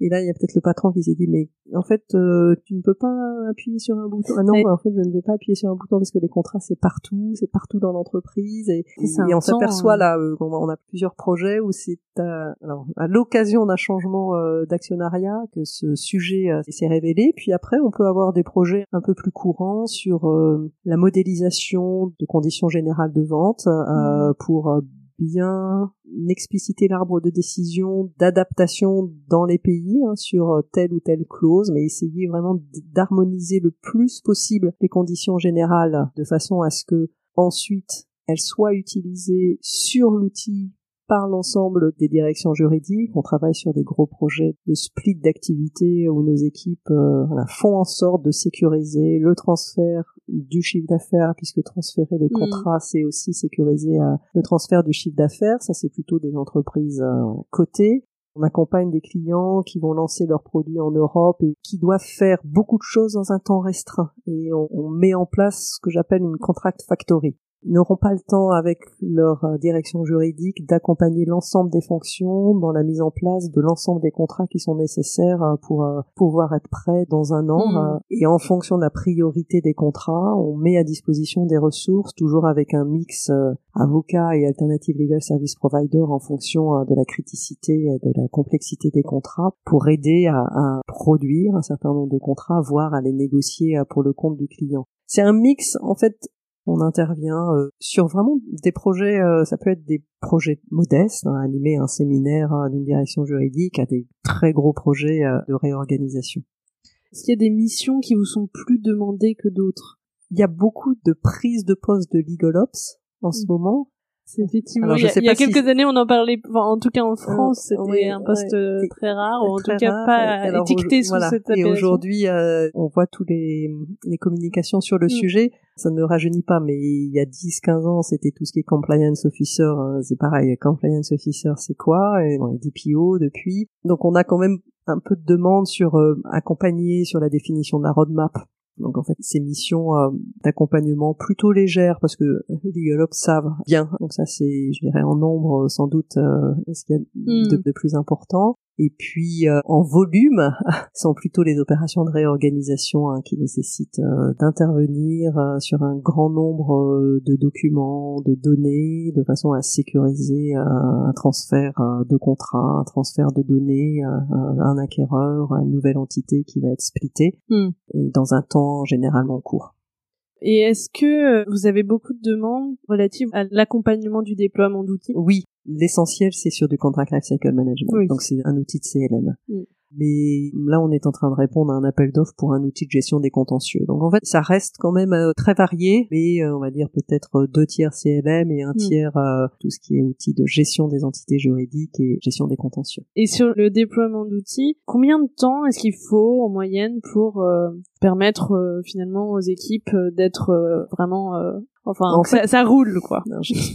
Et, là, il y a peut-être le patron qui s'est dit, mais en fait, euh, tu ne peux pas appuyer sur un bouton. Ah non, en fait, je ne veux pas appuyer sur un bouton parce que les contrats, c'est partout, c'est partout dans l'entreprise. Et, on s'aperçoit hein. là, euh, on a plusieurs projets où c'est à, alors, à l'occasion d'un changement euh, d'actionnariat que ce sujet s'est révélé. Puis après, on peut avoir avoir des projets un peu plus courants sur euh, la modélisation de conditions générales de vente euh, mmh. pour euh, bien expliciter l'arbre de décision d'adaptation dans les pays hein, sur telle ou telle clause, mais essayer vraiment d'harmoniser le plus possible les conditions générales de façon à ce que ensuite elles soient utilisées sur l'outil par l'ensemble des directions juridiques. On travaille sur des gros projets de split d'activités où nos équipes euh, font en sorte de sécuriser le transfert du chiffre d'affaires, puisque transférer les mm. contrats, c'est aussi sécuriser euh, le transfert du chiffre d'affaires. Ça, c'est plutôt des entreprises euh, cotées. On accompagne des clients qui vont lancer leurs produits en Europe et qui doivent faire beaucoup de choses dans un temps restreint. Et on, on met en place ce que j'appelle une contract factory n'auront pas le temps avec leur euh, direction juridique d'accompagner l'ensemble des fonctions dans la mise en place de l'ensemble des contrats qui sont nécessaires euh, pour euh, pouvoir être prêts dans un an. Hmm. Et en fonction de la priorité des contrats, on met à disposition des ressources, toujours avec un mix avocat et alternative legal service provider en fonction de la criticité et de la complexité des contrats pour aider à, à produire un certain nombre de contrats, voire à les négocier pour le compte du client. C'est un mix en fait on intervient euh, sur vraiment des projets, euh, ça peut être des projets modestes, hein, animer un séminaire euh, d'une direction juridique, à des très gros projets de réorganisation. Est-ce qu'il y a des missions qui vous sont plus demandées que d'autres? Il y a beaucoup de prises de poste de legal ops en ce mmh. moment, c'est effectivement. il y a, quelques années, on en parlait. en tout cas, en France, c'était un poste euh, très rare, ou en tout cas pas étiqueté sous cette appellation. Et aujourd'hui, euh, on voit tous les, les communications sur le mm. sujet. Ça ne rajeunit pas, mais il y a 10-15 ans, c'était tout ce qui est compliance officer. Hein. C'est pareil, compliance officer, c'est quoi? Et bon, DPO depuis. Donc, on a quand même un peu de demande sur euh, accompagner sur la définition de la roadmap donc en fait, ces missions euh, d'accompagnement plutôt légères parce que les Legal savent bien. Donc ça, c'est, je dirais, en nombre sans doute euh, ce qu'il y a de, hmm. de, plus important. Et puis euh, en volume, *laughs* sont plutôt les opérations de réorganisation hein, qui nécessitent euh, d'intervenir euh, sur un grand nombre de documents, de données, de façon à sécuriser un transfert de contrat, un transfert de données à un acquéreur, à une nouvelle entité qui va être splittée, hmm. et dans un temps généralement court. Et est-ce que vous avez beaucoup de demandes relatives à l'accompagnement du déploiement d'outils? Oui, L'essentiel, c'est sur du contract lifecycle management. Donc c'est un outil de CLM. Mais là, on est en train de répondre à un appel d'offres pour un outil de gestion des contentieux. Donc en fait, ça reste quand même euh, très varié, mais euh, on va dire peut-être euh, deux tiers CLM et un mm. tiers tout ce qui est outil de gestion des entités juridiques et gestion des contentieux. Et sur le déploiement d'outils, combien de temps est-ce qu'il faut en moyenne pour permettre finalement aux équipes d'être vraiment Enfin, ça, ça, roule, quoi?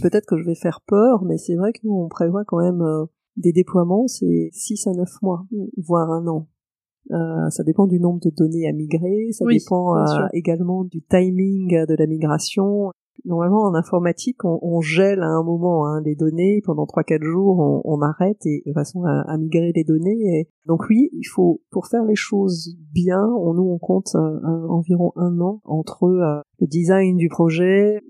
Peut-être que je vais faire peur, mais c'est vrai que nous, on prévoit quand même des déploiements, c'est 6 à 9 mois, mm. voire un an. Euh, ça dépend du nombre de données à migrer, ça dépend euh, également du timing de la migration. Normalement, en informatique, on, on gèle à un moment hein, les données pendant 3-4 jours, on, on, arrête et de façon à, à migrer les données. Et donc oui, il faut pour faire les choses bien, on, nous on compte euh, environ un an entre euh, le design du projet,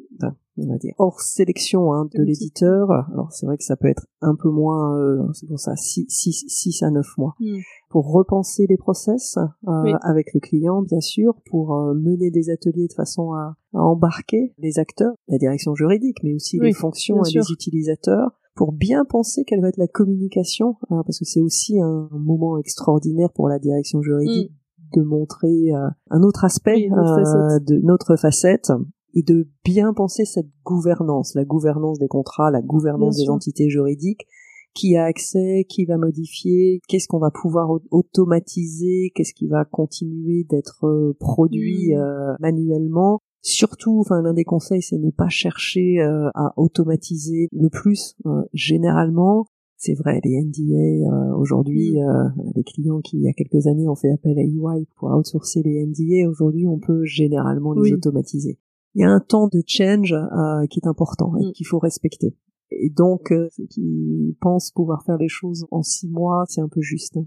on va dire hors sélection hein, de l'éditeur. Alors c'est vrai que ça peut être un peu moins, euh, c'est pour ça 6 à 9 mois. Hmm. Pour repenser les process euh, avec le client, bien sûr, pour euh, mener des ateliers de façon à, embarquer les acteurs, la direction juridique, mais aussi les fonctions et les utilisateurs, pour bien penser quelle va être la communication, hein, parce que c'est aussi un, moment extraordinaire pour la direction juridique. Hmm. de montrer un autre aspect de notre facette et de bien penser cette gouvernance, la gouvernance des contrats, la gouvernance des entités juridiques, qui a accès, qui va modifier, qu'est-ce qu'on va pouvoir automatiser, qu'est-ce qui va continuer d'être euh, produit hmm. euh, manuellement. Surtout, enfin, l'un des conseils, c'est ne pas chercher euh, à automatiser le plus. généralement, c'est vrai, les NDA aujourd'hui, hmm. les clients qui il y a quelques années ont fait appel à EY pour outsourcer les NDA, aujourd'hui on peut généralement les automatiser il y a un temps de change euh, qui est important et mm. qu'il faut respecter. Et donc, euh, ceux qui pensent pouvoir faire les choses en six mois, c'est un peu juste.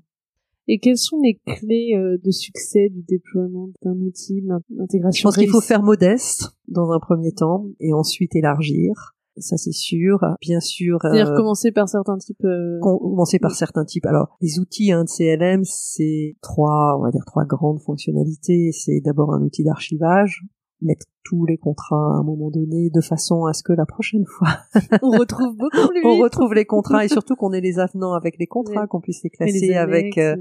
Et quelles sont les clés euh, de succès du déploiement d'un outil, l'intégration Je pense qu'il faut faire modeste dans un premier temps et ensuite élargir. Ça c'est sûr. Bien sûr. C'est-à-dire commencer par certains types. Commencer par certains types. Alors les outils hein, de CLM, c'est trois, on va dire trois grandes fonctionnalités. C'est d'abord un outil d'archivage, mettre tous les contrats à un moment donné de façon à ce que la prochaine fois *laughs* on retrouve beaucoup plus *laughs* on retrouve les contrats et surtout qu'on ait les avenants avec les contrats, qu'on puisse les classer avec euh,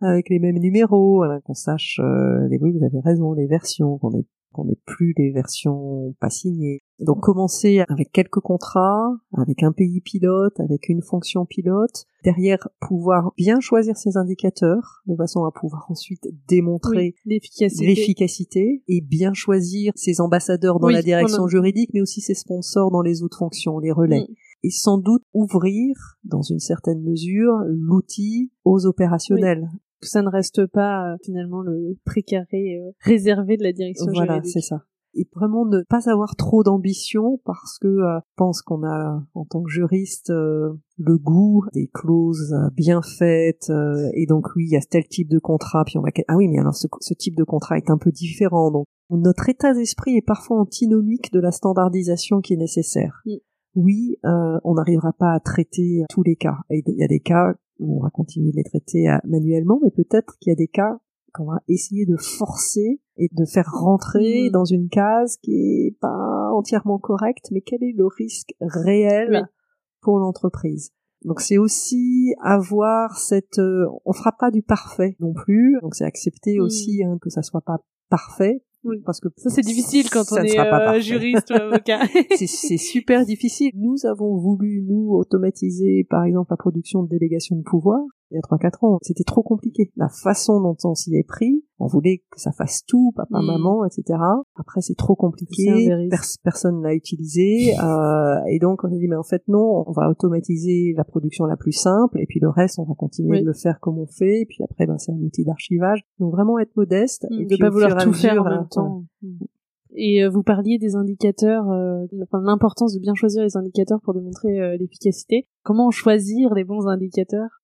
avec les mêmes numéros, qu'on sache euh, les oui vous avez raison les versions, qu'on ait qu'on n'ait plus les versions pas signées. Donc commencer avec quelques contrats, avec un pays pilote, avec une fonction pilote, derrière pouvoir bien choisir ses indicateurs de façon à pouvoir *laughs* ensuite démontrer l'efficacité et bien choisir ses ambassadeurs dans la direction juridique mais aussi ses sponsors dans les autres fonctions, les relais. Mm. Et sans doute ouvrir, dans une certaine mesure, l'outil aux opérationnels ça ne reste pas euh, finalement le précaré euh, réservé de la direction voilà, c'est ça. Et vraiment ne pas avoir trop d'ambition parce que euh, je pense qu'on a en tant que juriste le goût des clauses bien faites et donc oui il y a tel type de contrat puis on va ah oui mais alors ce, ce type de contrat est un peu différent donc notre état d'esprit est parfois antinomique de la standardisation qui est nécessaire. Mm. Oui, on n'arrivera pas à traiter tous les cas. Il y a des cas on va continuer de les traiter euh, manuellement, mais peut-être qu'il y a des cas qu'on va essayer de forcer et de faire rentrer mm. dans une case qui est pas entièrement correcte, mais quel est le risque réel pour l'entreprise? Donc c'est aussi avoir cette, euh, on fera pas du parfait non plus, donc c'est accepter mm. aussi hein, que ça soit pas parfait parce que ça c'est difficile quand on est euh, juriste ou avocat. *laughs* c'est super difficile. Nous avons voulu nous automatiser par exemple la production de délégations de pouvoir il y a trois quatre ans, c'était trop compliqué. La façon dont on s'y est pris, on voulait que ça fasse tout, papa, mm. maman, etc. Après, c'est trop compliqué, personne l'a utilisé, euh, et donc on a dit mais en fait non, on va automatiser la production la plus simple, et puis le reste on va continuer de le faire comme on fait, et puis après ben c'est un outil d'archivage. Donc vraiment être modeste, mm, et de pas vouloir tout faire en même temps. Mm. Et euh, vous parliez des indicateurs, euh, enfin, l'importance de bien choisir les indicateurs pour démontrer euh, l'efficacité. Comment choisir les bons indicateurs?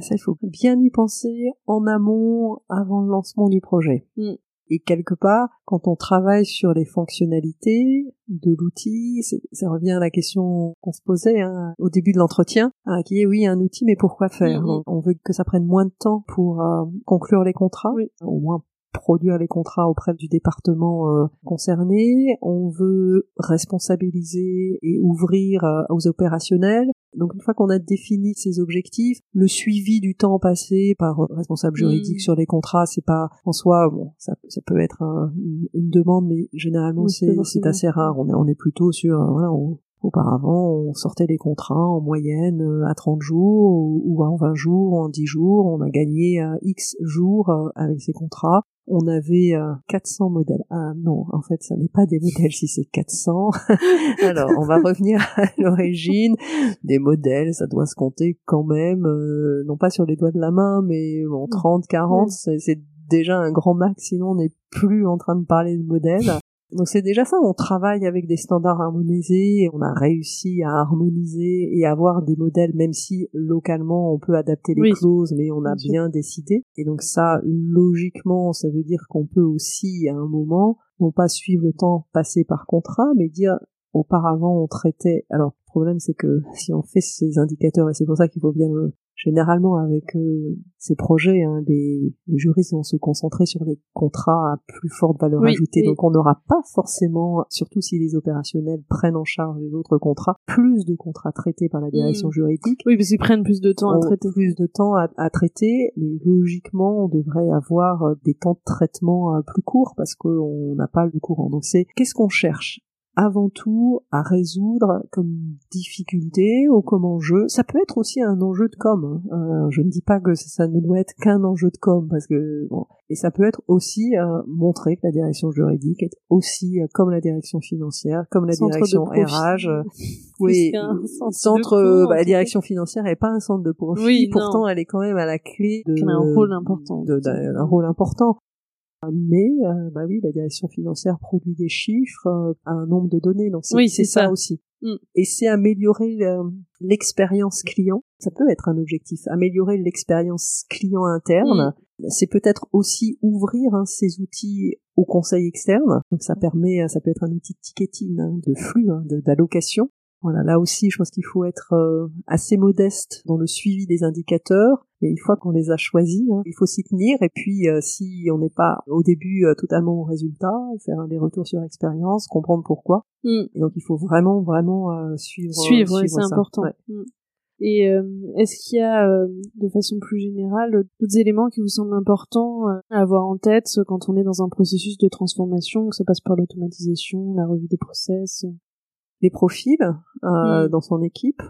Ça, il faut bien y penser en amont, avant le lancement du projet. Mm. Et quelque part, quand on travaille sur les fonctionnalités de l'outil, ça revient à la question qu'on se posait hein, au début de l'entretien, hein, qui est oui, un outil, mais pourquoi faire? Mm-hmm. On veut que ça prenne moins de temps pour euh, conclure les contrats, au moins produire les contrats auprès du département euh, concerné, on veut responsabiliser et ouvrir euh, aux opérationnels. Donc une fois qu'on a défini ces objectifs, le suivi du temps passé par responsable juridique mm. sur les contrats, c'est pas en soi bon, ça, ça peut être une, demande, mais généralement c'est assez rare. On est, on est plutôt sur voilà, on, Auparavant, on sortait les contrats en moyenne euh, à 30 jours ou en 20 jours ou en 10 jours. On a gagné X jours avec ces contrats on avait 400 euh, modèles. Ah non, en fait, ça n'est pas des modèles si c'est 400. *laughs* Alors, on va revenir à l'origine. Des modèles, ça doit se compter quand même, euh, non pas sur les doigts de la main, mais bon, 30, 40, c'est déjà un grand max, sinon on n'est plus en train de parler de modèles. Donc c'est déjà ça, on travaille avec des standards harmonisés, on a réussi à harmoniser et avoir des modèles, même si localement on peut adapter les clauses, mais on a bien, décidé. Et donc ça, logiquement, ça veut dire qu'on peut aussi, à un moment, non pas suivre le temps passé par contrat, mais dire auparavant on traitait. Alors le problème c'est que si on fait ces indicateurs, et c'est pour ça qu'il faut bien le, généralement avec euh, ces projets, hein, les, juristes vont se concentrer sur les contrats à plus forte valeur ajoutée. Donc on n'aura pas forcément, surtout si les opérationnels prennent en charge les autres contrats, plus de contrats traités par la direction mm. juridique. Oui, parce qu'ils prennent plus de temps à traiter. Plus de temps à, à, traiter, mais logiquement on devrait avoir euh, des temps de traitement euh, plus courts parce qu'on n'a pas le courant. Donc c'est qu'est-ce qu'on cherche? Avant tout à résoudre comme difficulté ou comme enjeu. Ça peut être aussi un enjeu de com. Hein. Euh, je ne dis pas que ça ne doit être qu'un enjeu de com parce que bon, et ça peut être aussi euh, montrer que la direction juridique est aussi euh, comme la direction financière, comme la direction RH. *laughs* oui, centre. Bah, la direction financière n'est pas un centre de profit. pourtant, elle est quand même à la clé de. un rôle important. De, un rôle important mais euh, bah oui, la direction financière produit des chiffres euh, à un nombre de données, donc c'est ça. ça. aussi. Mm. Et c'est améliorer l'expérience client. Ça peut être un objectif, améliorer l'expérience client interne. Mm. C'est peut-être aussi ouvrir hein, ces outils au conseil externe. Donc ça permet, ça peut être un outil de ticketing, hein, de flux, hein, d'allocation. Voilà, là aussi, je pense qu'il faut être euh, assez modeste dans le suivi des indicateurs, Mais une fois qu'on les a choisis, hein, il faut s'y tenir. Et puis, euh, si on n'est pas au début euh, totalement au résultat, faire des retours sur expérience, comprendre pourquoi. Mm. Et donc, il faut vraiment, vraiment euh, suivre. Suivre, ouais, c'est important. Ouais. Mm. Et est-ce qu'il y a, de façon plus générale, d'autres éléments qui vous semblent importants à avoir en tête quand on est dans un processus de transformation, que ça passe par l'automatisation, la revue des process? Les profils Mm. dans son équipe,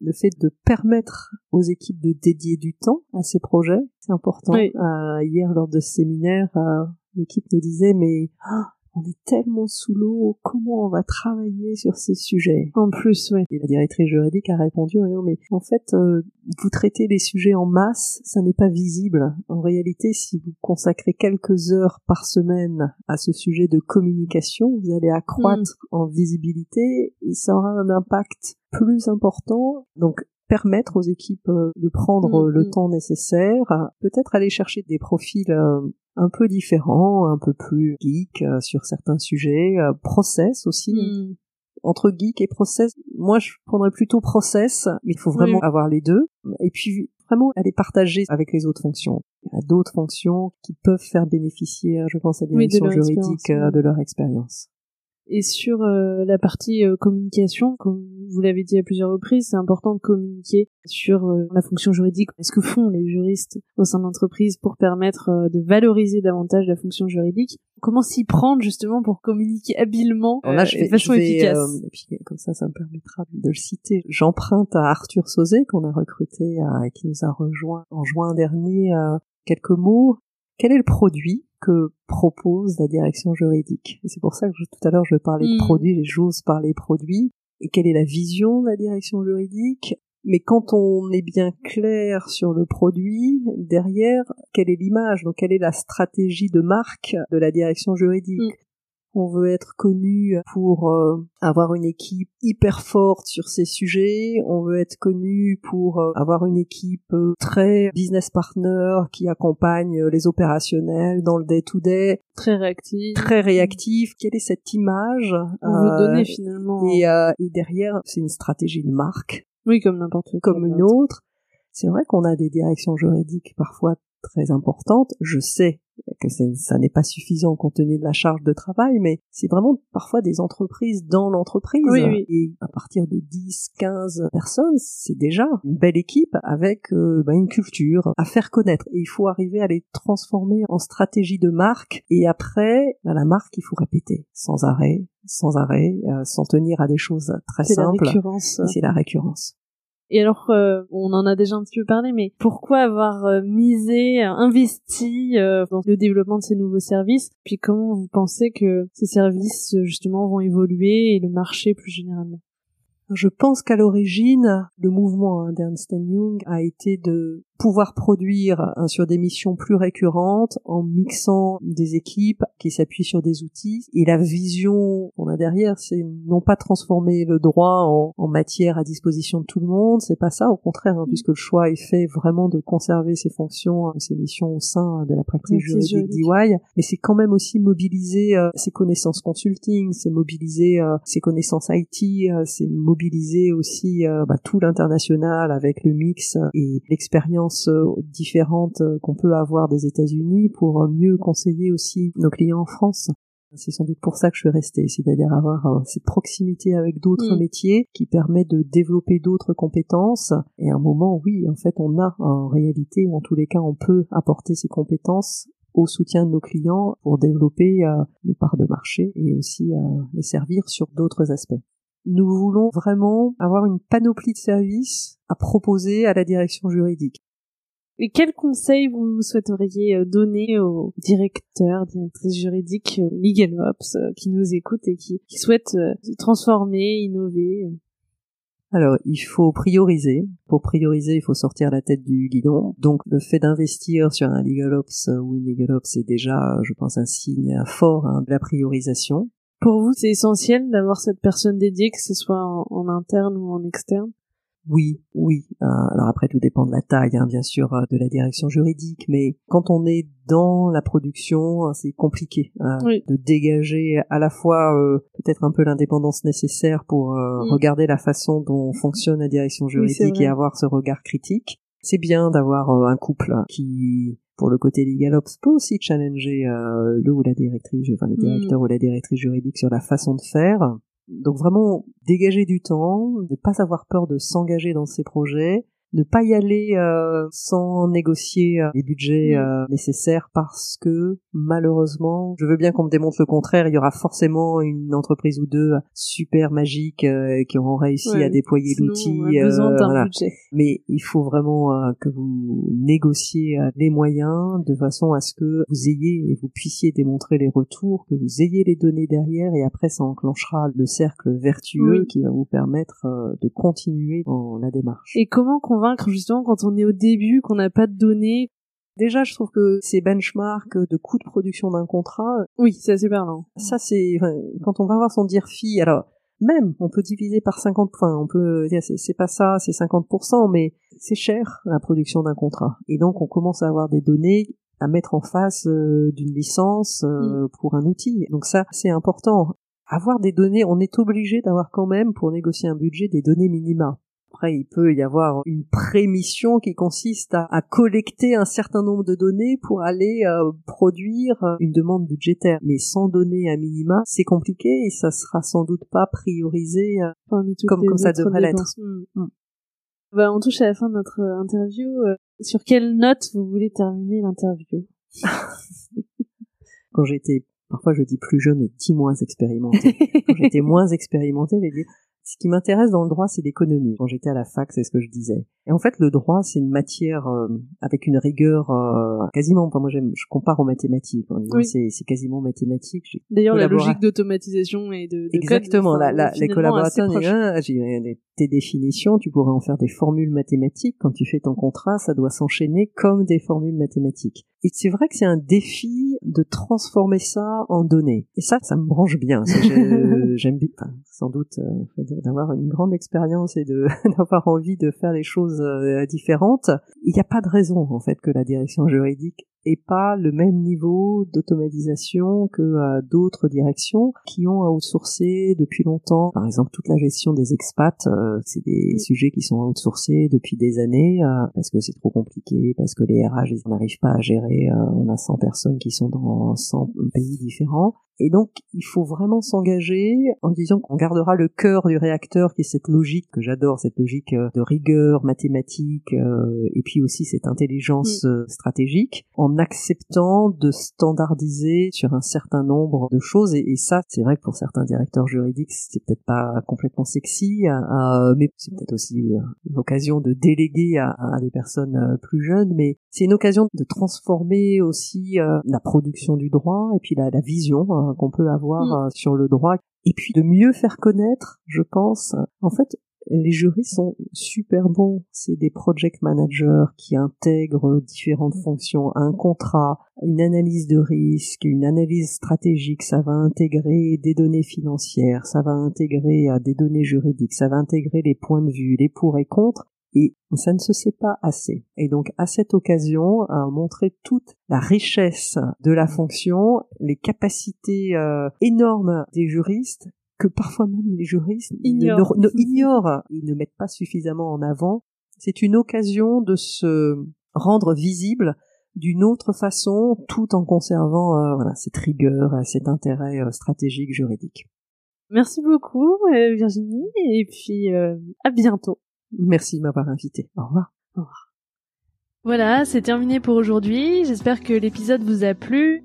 le fait de permettre aux équipes de dédier du temps à ces projets, c'est important. Oui. Euh, hier, lors de ce séminaire, euh, l'équipe nous disait, mais ah, on est tellement sous l'eau, comment on va travailler sur ces sujets? En plus, ouais. Et la directrice juridique a répondu, rien, mais en fait, euh, vous traitez les sujets en masse, ça n'est pas visible. En réalité, si vous consacrez quelques heures par semaine à ce sujet de communication, vous allez accroître en visibilité et ça aura un impact plus important. Donc, permettre aux équipes euh, de prendre Mm, le mm. temps nécessaire, peut-être aller chercher des profils euh, un peu différents, un peu plus geek euh, sur certains sujets, euh, process aussi, Mm. entre geek et process, moi je prendrais plutôt process, mais il faut vraiment Oui. avoir les deux. Et puis vraiment aller partager avec les autres fonctions. Il y a d'autres fonctions qui peuvent faire bénéficier, je pense, à la Oui, de direction leur juridique expérience, euh, oui. de leur expérience. Et sur euh, la partie euh, communication, comme vous l'avez dit à plusieurs reprises, c'est important de communiquer sur euh, la fonction juridique. Ce que font les juristes au sein de l'entreprise pour permettre euh, de valoriser davantage la fonction juridique? Comment s'y prendre justement pour communiquer habilement là, euh, je de façon je vais, efficace? euh, et puis comme ça, ça me permettra de le citer. J'emprunte à Arthur Sauzet, qu'on a recruté, et qui nous a rejoint en juin dernier, euh, quelques mots. Quel est le produit que propose la direction juridique? Et c'est pour ça que je- tout à l'heure je parlais de produit, et j'ose parler produit. Et quelle est la vision de la direction juridique? Mais quand on est bien clair sur le produit, derrière, quelle est l'image? Donc, quelle est la stratégie de marque de la direction juridique? Mm. On veut être connu pour euh, avoir une équipe hyper forte sur ces sujets. On veut être connu pour euh, avoir une équipe euh, très business partner qui accompagne les opérationnels dans le day-to-day, très réactif. très réactif. Quelle est cette image On veut donner finalement. et, et derrière, c'est une stratégie de marque Oui, comme n'importe quoi. comme une autre. C'est vrai qu'on a des directions juridiques parfois très importantes. Je sais que ça n'est pas suffisant compte tenu de la charge de travail, mais c'est vraiment parfois des entreprises dans l'entreprise. Oui, oui. Et à partir de 10, 15 personnes, c'est déjà une belle équipe avec euh, bah, une culture à faire connaître. Et il faut arriver à les transformer en stratégie de marque. Et après, bah, la marque, il faut répéter sans arrêt, sans arrêt, euh, sans tenir à des choses très C'est la simples. récurrence. C'est la récurrence. Et alors, euh, on en a déjà un petit peu parlé, mais pourquoi avoir euh, misé, investi euh, dans le développement de ces nouveaux services? Puis comment vous pensez que ces services, justement, vont évoluer et le marché plus généralement? Je pense qu'à l'origine, le mouvement hein, d'Ernst Young a été de pouvoir produire hein, sur des missions plus récurrentes en mixant des équipes qui s'appuient sur des outils. Et la vision qu'on a derrière, c'est non pas transformer le droit en, en matière à disposition de tout le monde, c'est pas ça, au contraire, hein, puisque le choix est fait vraiment de conserver ces fonctions, hein, ces missions au sein de la pratique Pratique juridique d'EY, mais c'est quand même aussi mobiliser euh, ses connaissances consulting, c'est mobiliser euh, ses connaissances IT, euh, c'est mobiliser aussi euh, bah, tout l'international avec le mix euh, et l'expérience euh, différente euh, qu'on peut avoir des États-Unis pour euh, mieux conseiller aussi nos clients en France. C'est sans doute pour ça que je suis restée, c'est-à-dire avoir cette proximité avec d'autres Mm. métiers qui permet de développer d'autres compétences. Et à un moment, oui, en fait, on a en réalité, ou en tous les cas, on peut apporter ces compétences au soutien de nos clients pour développer euh, nos parts de marché et aussi euh, les servir sur d'autres aspects. Nous voulons vraiment avoir une panoplie de services à proposer à la direction juridique. Et quels conseils vous souhaiteriez euh, donner aux directeurs, directrices juridiques, euh, Legal Ops, euh, qui nous écoutent et qui, qui souhaitent se transformer, innover Alors, il faut prioriser. Pour prioriser, il faut sortir la tête du guidon. Donc, le fait d'investir sur un legal ops ou une legal ops, c'est déjà, je pense, un signe fort hein, de la priorisation. Pour vous, c'est essentiel d'avoir cette personne dédiée, que ce soit en, en interne ou en externe? Oui, oui. Euh, alors après, tout dépend de la taille, hein, bien sûr, euh, de la direction juridique, mais quand on est dans la production, euh, c'est compliqué euh, Oui. de dégager à la fois euh, peut-être un peu l'indépendance nécessaire pour euh, Mm. regarder la façon dont fonctionne la direction juridique et avoir ce regard critique, C'est bien d'avoir euh, un couple qui, pour le côté legal ops, peut aussi challenger euh, le ou la directrice, enfin le Mm. directeur ou la directrice juridique sur la façon de faire. Donc vraiment dégager du temps, ne pas avoir peur de s'engager dans ces projets, ne pas y aller euh, sans négocier euh, les budgets Mm. euh, nécessaires parce que malheureusement, je veux bien qu'on me démontre le contraire, il y aura forcément une entreprise ou deux super magiques euh, qui auront réussi Ouais, à déployer l'outil. euh, voilà. Mais il faut vraiment euh, que vous négociez les moyens de façon à ce que vous ayez et vous puissiez démontrer les retours, que vous ayez les données derrière et après ça enclenchera le cercle vertueux Oui. qui va vous permettre de continuer dans la démarche. Et comment convaincre justement quand on est au début, qu'on n'a pas de données Déjà, je trouve que ces benchmarks de coûts de production d'un contrat, Oui, c'est assez parlant. ça c'est enfin, quand on va voir son DIRFI, alors même on peut diviser par 50 points, on peut dire c'est pas ça, c'est 50%, mais c'est cher la production d'un contrat. Et donc on commence à avoir des données à mettre en face euh, d'une licence euh, pour un outil. Donc ça c'est important. Avoir des données, on est obligé d'avoir quand même pour négocier un budget des données minima. Après, il peut y avoir une prémission qui consiste à, à collecter un certain nombre de données pour aller euh, produire euh, une demande budgétaire. Mais sans données à minima, c'est compliqué et ça sera sans doute pas priorisé. euh. Comme- ça devrait. Hmm. Bah, on touche à la fin de notre euh, interview. Euh, Sur quelle note vous voulez terminer l'interview? *laughs* Quand j'étais, parfois je dis plus jeune et dix moins expérimenté. Quand j'étais moins *laughs* expérimenté, j'ai dit ce qui m'intéresse dans le droit, c'est l'économie. Quand j'étais à la fac, c'est ce que je disais. Et en fait, le droit, c'est une matière euh, avec une rigueur euh, quasiment. Enfin, moi, j'aime, je compare aux mathématiques. En disant Oui. c'est, c'est quasiment mathématique. J'ai- D'ailleurs, la logique d'automatisation et de, de Exactement. code, la, la- les collaborateurs j'ai- tes définitions, tu pourrais en faire des formules mathématiques. Quand tu fais ton contrat, ça doit s'enchaîner comme des formules mathématiques. Et c'est vrai que c'est un défi de transformer ça en données. Et ça, ça me branche bien. Ça, je- *laughs* J'aime bien, enfin, sans doute, euh, d'avoir une grande expérience et de *laughs* d'avoir envie de faire les choses euh, différentes. Il n'y a pas de raison, en fait, que la direction juridique ait pas le même niveau d'automatisation que euh, d'autres directions qui ont outsourcé depuis longtemps. Par exemple, toute la gestion des expats, euh, c'est des Mm. sujets qui sont outsourcés depuis des années euh, parce que c'est trop compliqué, parce que les RH ils n'arrivent pas à gérer. euh, on a 100 personnes qui sont dans 100 pays différents. Et donc, il faut vraiment s'engager en disant qu'on gardera le cœur du réacteur, qui est cette logique que j'adore, cette logique euh, de rigueur mathématique, euh, et puis aussi cette intelligence euh, stratégique, en acceptant de standardiser sur un certain nombre de choses. Et, et ça, c'est vrai que pour certains directeurs juridiques, c'est peut-être pas complètement sexy, euh, mais c'est peut-être aussi euh, l'occasion de déléguer à, à des personnes euh, plus jeunes. Mais c'est une occasion de transformer aussi euh, la production du droit et puis la, la vision euh, qu'on peut avoir Mm. euh, sur le droit et puis de mieux faire connaître, je pense. En fait, les juristes sont super bons. C'est des project managers qui intègrent différentes fonctions, un contrat, une analyse de risque, une analyse stratégique. Ça va intégrer des données financières, ça va intégrer des données juridiques, ça va intégrer les points de vue, les pour et contre. Et ça ne se sait pas assez. Et donc, à cette occasion, à montrer toute la richesse de la fonction, les capacités euh, énormes des juristes, que parfois même les juristes Ignorent. ne- ne- ignorent, ils ne mettent pas suffisamment en avant. C'est une occasion de se rendre visible d'une autre façon, tout en conservant euh, voilà, cette rigueur, euh, cet intérêt euh, stratégique juridique. Merci beaucoup, euh, Virginie, et puis euh, à bientôt. Merci de m'avoir invité. Au revoir. Voilà, c'est terminé pour aujourd'hui. J'espère que l'épisode vous a plu.